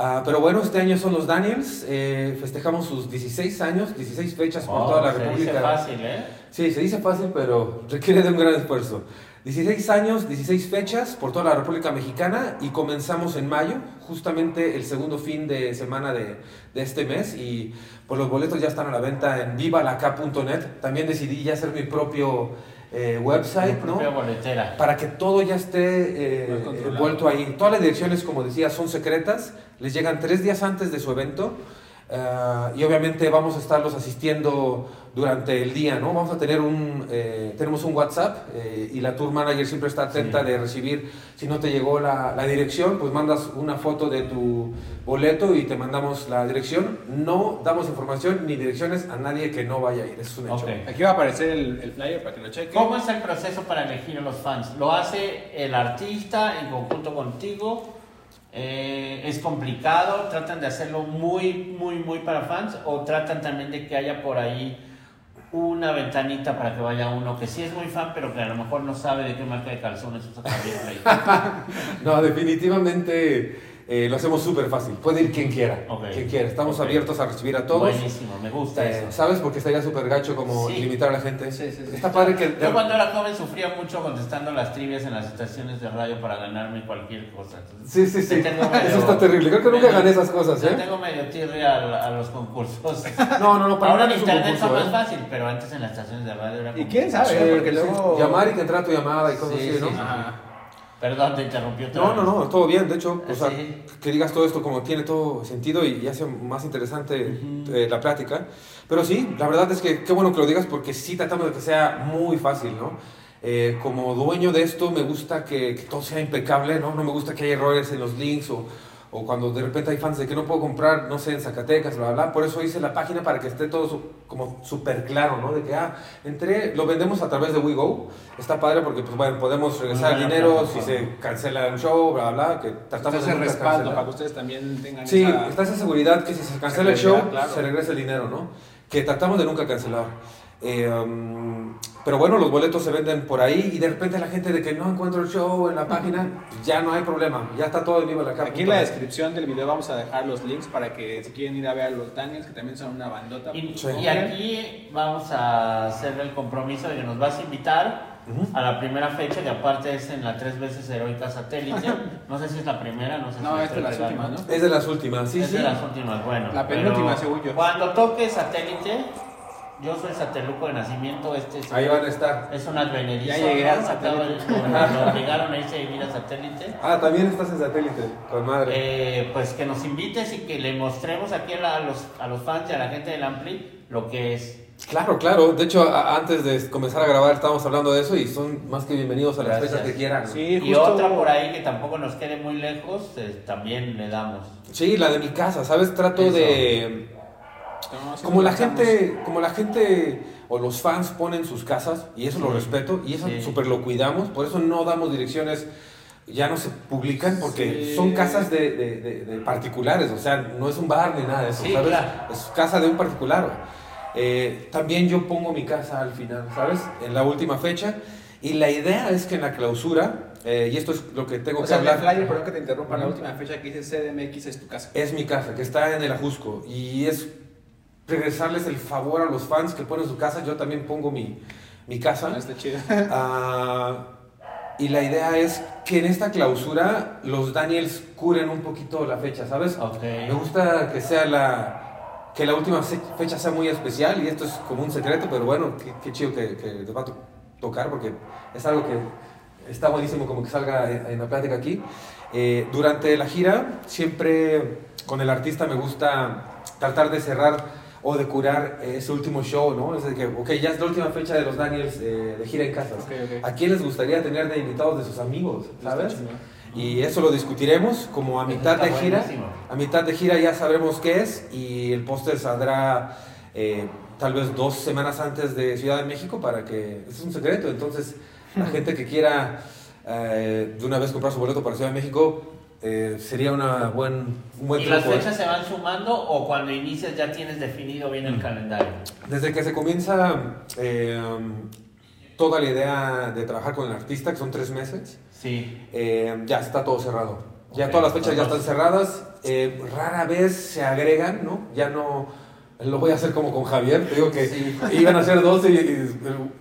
Ah, pero bueno, este año son los Daniels, eh, festejamos sus 16 años, 16 fechas por Oh, toda la se República. dice fácil, ¿eh? Sí, se dice fácil, pero requiere de un gran esfuerzo. 16 años, 16 fechas por toda la República Mexicana y comenzamos en mayo, justamente el segundo fin de semana de, de este mes y pues los boletos ya están a la venta en vivalaca.net. También decidí ya hacer mi propio eh, website, ¿no? boletera. Para que todo ya esté eh, envuelto ahí. Todas las direcciones, como decía, son secretas. Les llegan tres días antes de su evento. ah, y obviamente vamos a estarlos asistiendo durante el día, ¿no? Vamos a tener un, eh, tenemos un WhatsApp eh, y la tour manager siempre está atenta Sí. de recibir, si no te llegó la, la dirección, pues mandas una foto de tu boleto y te mandamos la dirección. No damos información ni direcciones a nadie que no vaya a ir, es un hecho. Ok. Aquí va a aparecer el, el flyer para que lo chequen. ¿Cómo es el proceso para elegir a los fans? ¿Lo hace el artista en conjunto contigo? Eh, ¿Es complicado? ¿Tratan de hacerlo muy, muy, muy para fans? ¿O tratan también de que haya por ahí una ventanita para que vaya uno que sí es muy fan, pero que a lo mejor no sabe de qué marca de calzones usa Rey? No, definitivamente eh, lo hacemos súper fácil. Puede ir quien quiera. Quien quiera. Estamos abiertos a recibir a todos. Buenísimo, me gusta Eh, eso. ¿Sabes? Porque estaría súper gacho como Sí. limitar a la gente. Sí, sí, sí. Está padre que... Yo cuando era joven sufría mucho contestando las trivias en las estaciones de radio para ganarme cualquier cosa. Entonces, Sí, sí, sí. medio- Eso está terrible. Creo que nunca gané esas cosas, ¿eh? tengo medio tirria a, a los concursos. No, no, no. Para Ahora en internet concurso, fue más ¿eh? fácil, pero antes en las estaciones de radio era ¿Y como- quién sabe? Sí, Porque luego- Llamar y que entrara tu llamada y cosas Sí, así, sí, ¿no? sí. Ajá. Perdón, te interrumpí otra No, vez. no, no, todo bien. De hecho, o sea, Sí. que digas todo esto como tiene todo sentido y, y hace más interesante eh, la plática. Pero sí, la verdad es que qué bueno que lo digas porque sí tratamos de que sea muy fácil, ¿no? Eh, como dueño de esto me gusta que, que todo sea impecable, ¿no? No me gusta que haya errores en los links o, o cuando de repente hay fans de que no puedo comprar, no sé, en Zacatecas, bla, bla, bla. Por eso hice la página para que esté todo su- como súper claro, ¿no? De que, ah, entré, lo vendemos a través de WeGo. Está padre porque, pues bueno, podemos regresar el Una dinero si se cancela un show, bla, bla, bla, que tratamos de respaldo para que ustedes también tengan Sí, esa... está esa seguridad que si se cancela el show, claro. se regresa el dinero, ¿no? Que tratamos de nunca cancelar. Eh, um, pero bueno, los boletos se venden por ahí y de repente la gente de que no encuentro el show en la página, ya no hay problema, ya está todo en vivo en la capa. Aquí en la descripción del video vamos a dejar los links para que si quieren ir a ver a los Daniels, que también son una bandota. Y, Sí. y aquí vamos a hacer el compromiso de que nos vas a invitar a la primera fecha, que aparte es en la tres veces heroica satélite. No sé si es la primera, no sé si No, la esta es estoy las últimas, ¿no? Es de las últimas, sí, es sí. de las últimas, bueno. La penúltima, según yo. Cuando toque satélite, yo soy sateluco de nacimiento, este es, Ahí van a estar. es un advenedizo. Ya llegué al ¿no? Acabo de- satélite. Lo obligaron a irse a vivir a satélite. Ah, también estás en satélite, con madre. Eh, pues que nos invites y que le mostremos aquí a, la- a los, a los fans y a la gente del Ampli lo que es. Claro, claro. De hecho, a- antes de comenzar a grabar estábamos hablando de eso y son más que bienvenidos a las Gracias. fechas que quieran. Sí, Y justo- otra por ahí que tampoco nos quede muy lejos, eh, también le damos. Sí, la de mi casa, ¿sabes? Trato Eso. de... Sí Como la gente, como la gente o los fans ponen sus casas y eso lo Sí. respeto y eso Sí. súper lo cuidamos, por eso no damos direcciones, ya no se publican porque Sí. son casas de, de- de- de particulares, o sea, no es un bar ni nada de eso, Sí, ¿sabes? claro. Es casa de un particular. Eh, también yo pongo mi casa al final, ¿sabes? En la última fecha y la idea es que en la clausura, eh, y esto es lo que tengo O que sea, hablar. flyer, perdón que te interrumpa, la última fecha que dice CDMX es tu casa. Es mi casa, que está en el Ajusco. Y es regresarles el favor a los fans que ponen su casa. Yo también pongo mi, mi casa. Ah, Está chido. Ah, y la idea es que en esta clausura los Daniels curen un poquito la fecha, ¿sabes? Ok. Me gusta que sea la que la última fecha sea muy especial y esto es como un secreto, pero bueno, qué, qué chido que, que les va a to- tocar porque es algo que está buenísimo como que salga en, en la plática aquí. Eh, durante la gira siempre con el artista me gusta tratar de cerrar o de curar ese último show, ¿no? Es de que, ok, ya es la última fecha de los Daniels eh, de gira en casas. Ok, ok. ¿A quién les gustaría tener de invitados de sus amigos, sabes? Y eso lo discutiremos como a mitad de gira. A mitad de gira ya sabremos qué es y el póster saldrá eh, tal vez dos semanas antes de Ciudad de México para que... Es un secreto, entonces la gente que quiera eh, de una vez comprar su boleto para Ciudad de México, eh, sería una buen, un buen ¿Y las ¿eh? fechas se van sumando o cuando inicias ya tienes definido bien el calendario? Desde que se comienza eh, toda la idea de trabajar con el artista, que son tres meses, Sí. eh, ya está todo cerrado. Ya Ok, todas las fechas ya están cerradas. eh, rara vez se agregan, ¿no? Ya no. Lo voy a hacer como con Javier. Te digo que Sí. iban a ser 12 y, y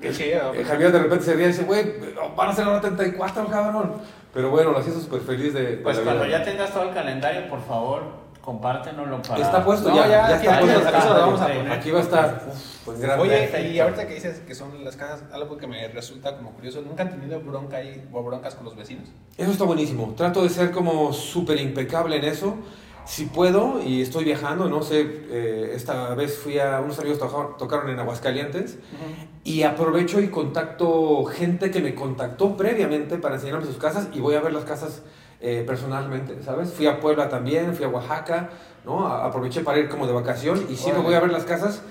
el- chido. el Javier de repente se ríe y dice, güey, van a ser ahora 34, cabrón. Pero bueno, lo hacía súper feliz de. de Pues la cuando ya tengas todo el calendario, por favor, compártenoslo para... Está puesto No, ya, ya, ya, aquí- está aquí- puesto. aquí se lo vamos a poner. Aquí va a estar. Uf, pues grande. Oye, y ahorita que dices que son las casas, algo que me resulta como curioso, ¿nunca han tenido bronca ahí o broncas con los vecinos? Eso está buenísimo. Trato de ser como súper impecable en eso. Si puedo, y estoy viajando, no sé, eh, esta vez fui a unos amigos tocaron, tocaron en Aguascalientes y aprovecho y contacto gente que me contactó previamente para enseñarme sus casas y voy a ver las casas eh, personalmente, ¿sabes? Fui a Puebla también, fui a Oaxaca, ¿no? Aproveché para ir como de vacación y siempre voy a ver las casas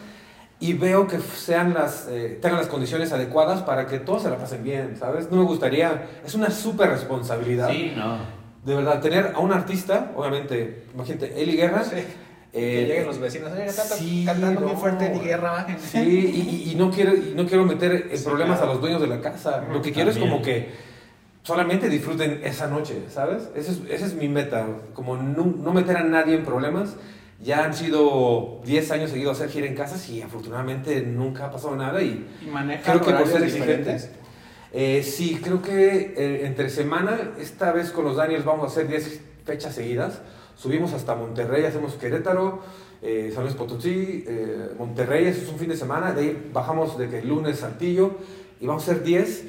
y veo que sean las, eh, tengan las condiciones adecuadas para que todos se la pasen bien, ¿sabes? No me gustaría, es una súper responsabilidad. Sí, no. De verdad, tener a un artista, obviamente, imagínate, Eli Guerra. Sí. eh, que lleguen los vecinos, oye, está sí, cantando muy fuerte ni guerra, bajen. Sí, y, y- y no quiero, y no quiero meter en Sí, problemas claro. a los dueños de la casa. Lo que quiero es como que solamente disfruten esa noche, ¿sabes? Esa es, esa es mi meta, como no, no meter a nadie en problemas. Ya han sido 10 años seguidos hacer gira en casas y afortunadamente nunca ha pasado nada y Y manejan creo que por ser diferentes. exigentes. Eh, sí, creo que eh, entre semana, esta vez con los Daniels vamos a hacer 10 fechas seguidas. Subimos hasta Monterrey, hacemos Querétaro, eh, San Luis Potosí, eh, Monterrey, eso es un fin de semana. De ahí bajamos de que el lunes Saltillo y vamos a hacer 10.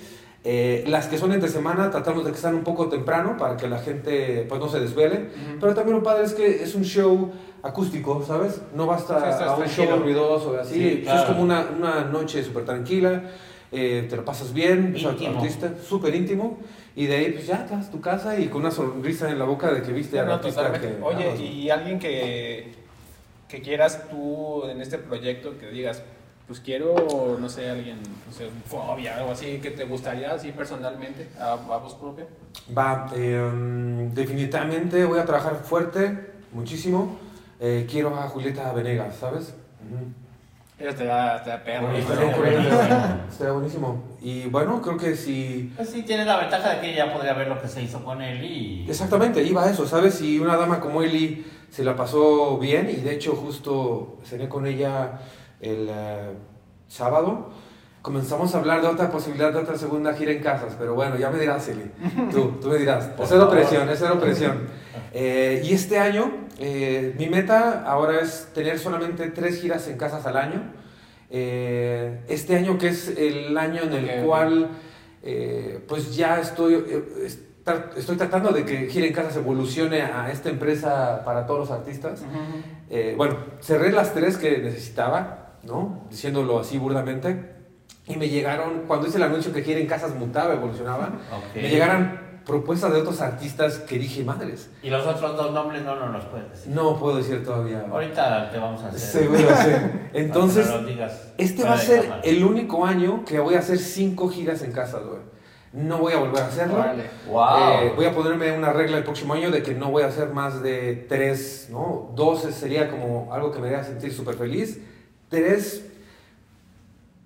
Eh, las que son entre semana tratamos de que sean un poco temprano para que la gente pues no se desvele. Pero también lo padre es que es un show acústico, ¿sabes? No basta Sí, estás a un tranquilo. show ruidoso así. Sí, Es claro. como una, una noche súper tranquila. Eh, te lo pasas bien, o Íntimo. artista súper íntimo, y de ahí pues ya te vas a tu casa y con una sonrisa en la boca de que viste al No, artista que Oye, y alguien que, que quieras tú en este proyecto que digas, pues quiero, no sé, alguien, no sé, fobia, algo así, que te gustaría así personalmente, a, a voz propia. Va, eh, definitivamente voy a trabajar fuerte, muchísimo. Eh, quiero a Julieta Venegas, ¿sabes? Ujú. Ella te da, te da perro. Y ¿no? estaría ella, estaría buenísimo. Y bueno, creo que si... Pues sí, tienes la ventaja de que ya podría ver lo que se hizo con él y... Exactamente, iba a eso, ¿sabes? Si una dama como Eli se la pasó bien, y de hecho justo cené con ella el eh, sábado, comenzamos a hablar de otra posibilidad de otra segunda gira en casas, pero bueno, ya me dirás, Eli. Tú, tú me dirás. Es cero presión, es cero presión. Eh, y este año, eh, mi meta ahora es tener solamente tres giras en casas al año. Eh, este año que es el año en el Ok, ok. cual eh, pues ya estoy, eh, estoy tratando de que Gira en Casas evolucione a esta empresa para todos los artistas. Ujú. Eh, bueno, cerré las tres que necesitaba, ¿no? Diciéndolo así burdamente. Y me llegaron, cuando hice el anuncio que Gira en Casas mutaba, evolucionaba, Ok. me llegaron propuestas de otros artistas que dije, madres, Y los otros dos nombres no, no nos puedes decir. no puedo decir todavía. Ahorita te vamos a hacer. Seguro, sí. Entonces, no digas este va a ser cámara. el único año que voy a hacer cinco giras en casas, güey. No voy a volver a hacerlo. Órale. ¡Wow! Eh, voy a ponerme una regla el próximo año de que no voy a hacer más de tres, ¿no? Dos sería como algo que me haría sentir súper feliz. Tres,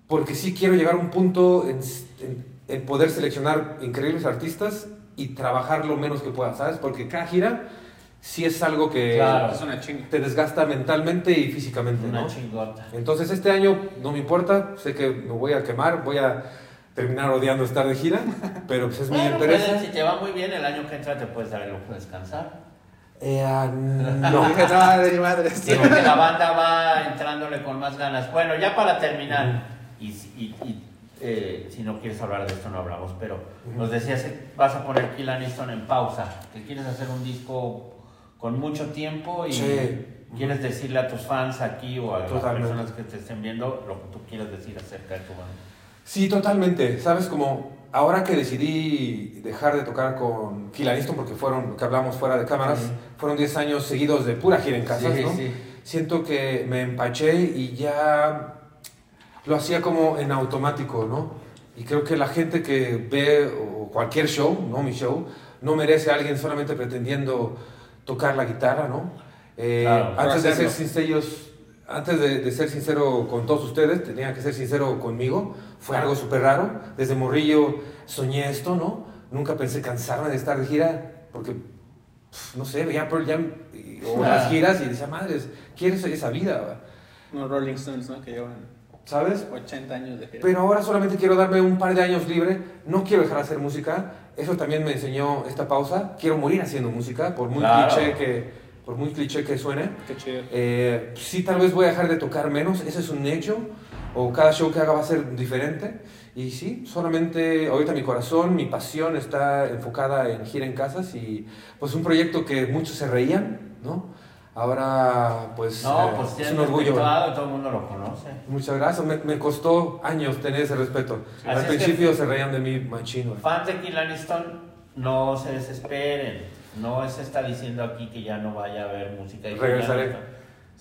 porque sí quiero llegar a un punto en, en- en poder seleccionar increíbles artistas y trabajar lo menos que pueda, ¿sabes? Porque cada gira sí es algo que Claro. Es una te desgasta mentalmente y físicamente, Una ¿no? chingota. Entonces este año no me importa, sé que me voy a quemar, voy a terminar odiando estar de gira, pero pues es mi Bueno, interés. puedes, si te va muy bien, el año que entra te puedes dar el lujo de descansar. Eh, ah, No, madre, madre. Sí, porque la banda va entrándole con más ganas. Bueno, ya para terminar, y, y- y, eh, si no quieres hablar de esto, no hablamos, pero nos decías que vas a poner Kill Aniston en pausa, que quieres hacer un disco con mucho tiempo y Sí. quieres decirle a tus fans aquí o a las Totalmente. personas que te estén viendo lo que tú quieras decir acerca de tu banda. Sí, totalmente. Sabes, como ahora que decidí dejar de tocar con Kill Aniston, porque fueron, lo que hablamos fuera de cámaras, Sí. fueron 10 años seguidos de pura gira en casas, Sí, ¿no? sí. Siento que me empaché y ya lo hacía como en automático, ¿no? Y creo que la gente que ve o cualquier show, no mi show, no merece a alguien solamente pretendiendo tocar la guitarra, ¿no? Eh, Claro, antes de ser sinceros, antes de, de ser sincero con todos ustedes, tenía que ser sincero conmigo. Fue algo súper raro. Desde morrillo soñé esto, ¿no? Nunca pensé cansarme de estar de gira, porque, no sé, veía Pearl Jam y- o Ah. las giras y decía, madres, quiero esa- esa vida, va?". Unos Rolling Stones, ¿no? Que llevan ¿sabes? 80 años de. Pero ahora solamente quiero darme un par de años libre. No quiero dejar de hacer música. Eso también me enseñó esta pausa. Quiero morir haciendo música, por muy Claro. cliché que, por muy cliché que suene. Qué chido. Eh, sí, tal vez voy a dejar de tocar menos, ese es un hecho, o cada show que haga va a ser diferente. Y sí, solamente ahorita mi corazón, mi pasión está enfocada en gira en casas y pues un proyecto que muchos se reían, ¿no? Ahora pues, No, eh, pues es un orgullo. todo el mundo lo conoce. Muchas gracias, me, me costó años tener ese respeto. Así Al es que- principio se reían de mí machino. Fans de Kill no se desesperen. No se está diciendo aquí que ya no vaya a haber música de Regresaré.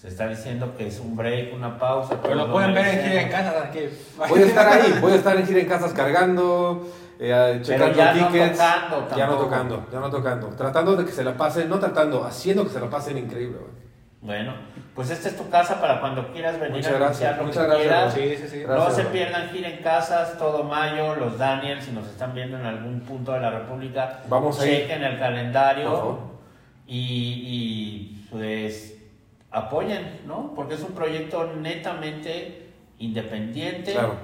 Se está diciendo que es un break, una pausa. Pero lo pueden ver en gira en casa. Aquí. Voy a estar ahí, voy a estar en gira en casas cargando, eh, checando ya no tickets. tocando ya no tocando, ya no tocando. Tratando de que se la pasen, no tratando, haciendo que se la pasen increíble. güey. Bueno, pues esta es tu casa para cuando quieras venir Muchas a gracias, lo muchas que gracias, quieras. Sí, sí, sí. No se pierdan gira en casas todo mayo, los Daniels, si nos están viendo en algún punto de la República, Vamos chequen el Por calendario y, y, pues apoyen, ¿no? Porque es un proyecto netamente independiente Claro.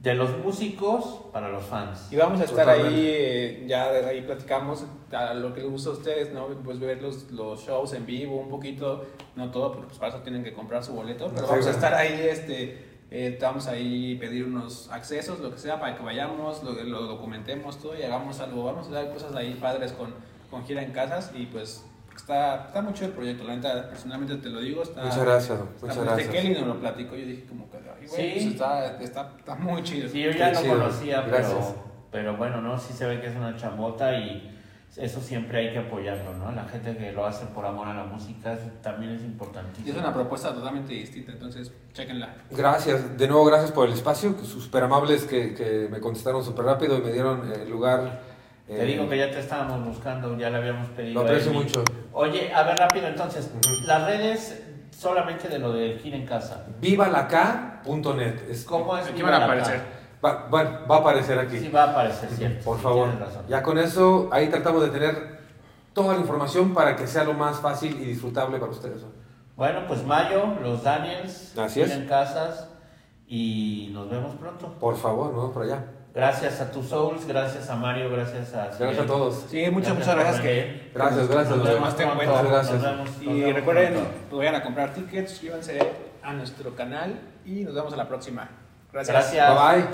de los músicos para los fans. Y vamos a estar Totalmente. ahí, eh, ya de ahí platicamos a lo que les gusta a ustedes, ¿no? Pues ver los, los shows en vivo un poquito, no todo, porque pues para eso tienen que comprar su boleto, pero Sí, vamos a estar ahí, este, eh, vamos ahí pedir unos accesos, lo que sea, para que vayamos, lo, lo documentemos todo y hagamos algo, vamos a dar cosas ahí padres con, con gira en casas y pues está, está mucho el proyecto, la neta, personalmente te lo digo, está... Muchas gracias, está- muchas desde gracias. Kelly nos lo platicó, yo dije como que, ay, güey, Sí. pues está, está, está muy chido. Sí, yo ya lo chido. conocía, pero, pero bueno, ¿no? Sí se ve que es una chamota y eso siempre hay que apoyarlo, ¿no? La gente que lo hace por amor a la música también es Y importantísimo. es una propuesta totalmente distinta, entonces chequenla. Gracias, de nuevo gracias por el espacio, súper amables que, que me contestaron súper rápido y me dieron el lugar. Te eh, digo que ya te estábamos buscando, ya le habíamos pedido. Lo aprecio mucho. Oye, a ver rápido entonces, las redes solamente de lo de Gira en Casa. Vivalacá.net. Es- ¿Cómo es? Aquí van a aparecer. Va, bueno, va a aparecer aquí. Sí, va a aparecer, cierto. Por sí, favor. razón. Ya con eso, ahí tratamos de tener toda la información para que sea lo más fácil y disfrutable para ustedes. Bueno, pues Mayo, los Daniels, Así Gira en Casas y nos vemos pronto. Por favor, nos vemos por allá. Gracias a tu Souls, gracias a Mario, gracias a... Gracias a todos. Sí, muchas, Gracias muchas gracias que Gracias, gracias. Nos vemos. Gracias. Vemos, Y recuerden, vayan a comprar tickets, suscríbanse a nuestro canal y nos vemos a la próxima. Gracias. Gracias. Bye bye.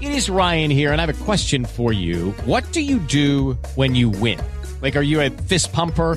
It is Ryan here, and I have a question for you. What do you do when you win? Like, are you a fist pumper?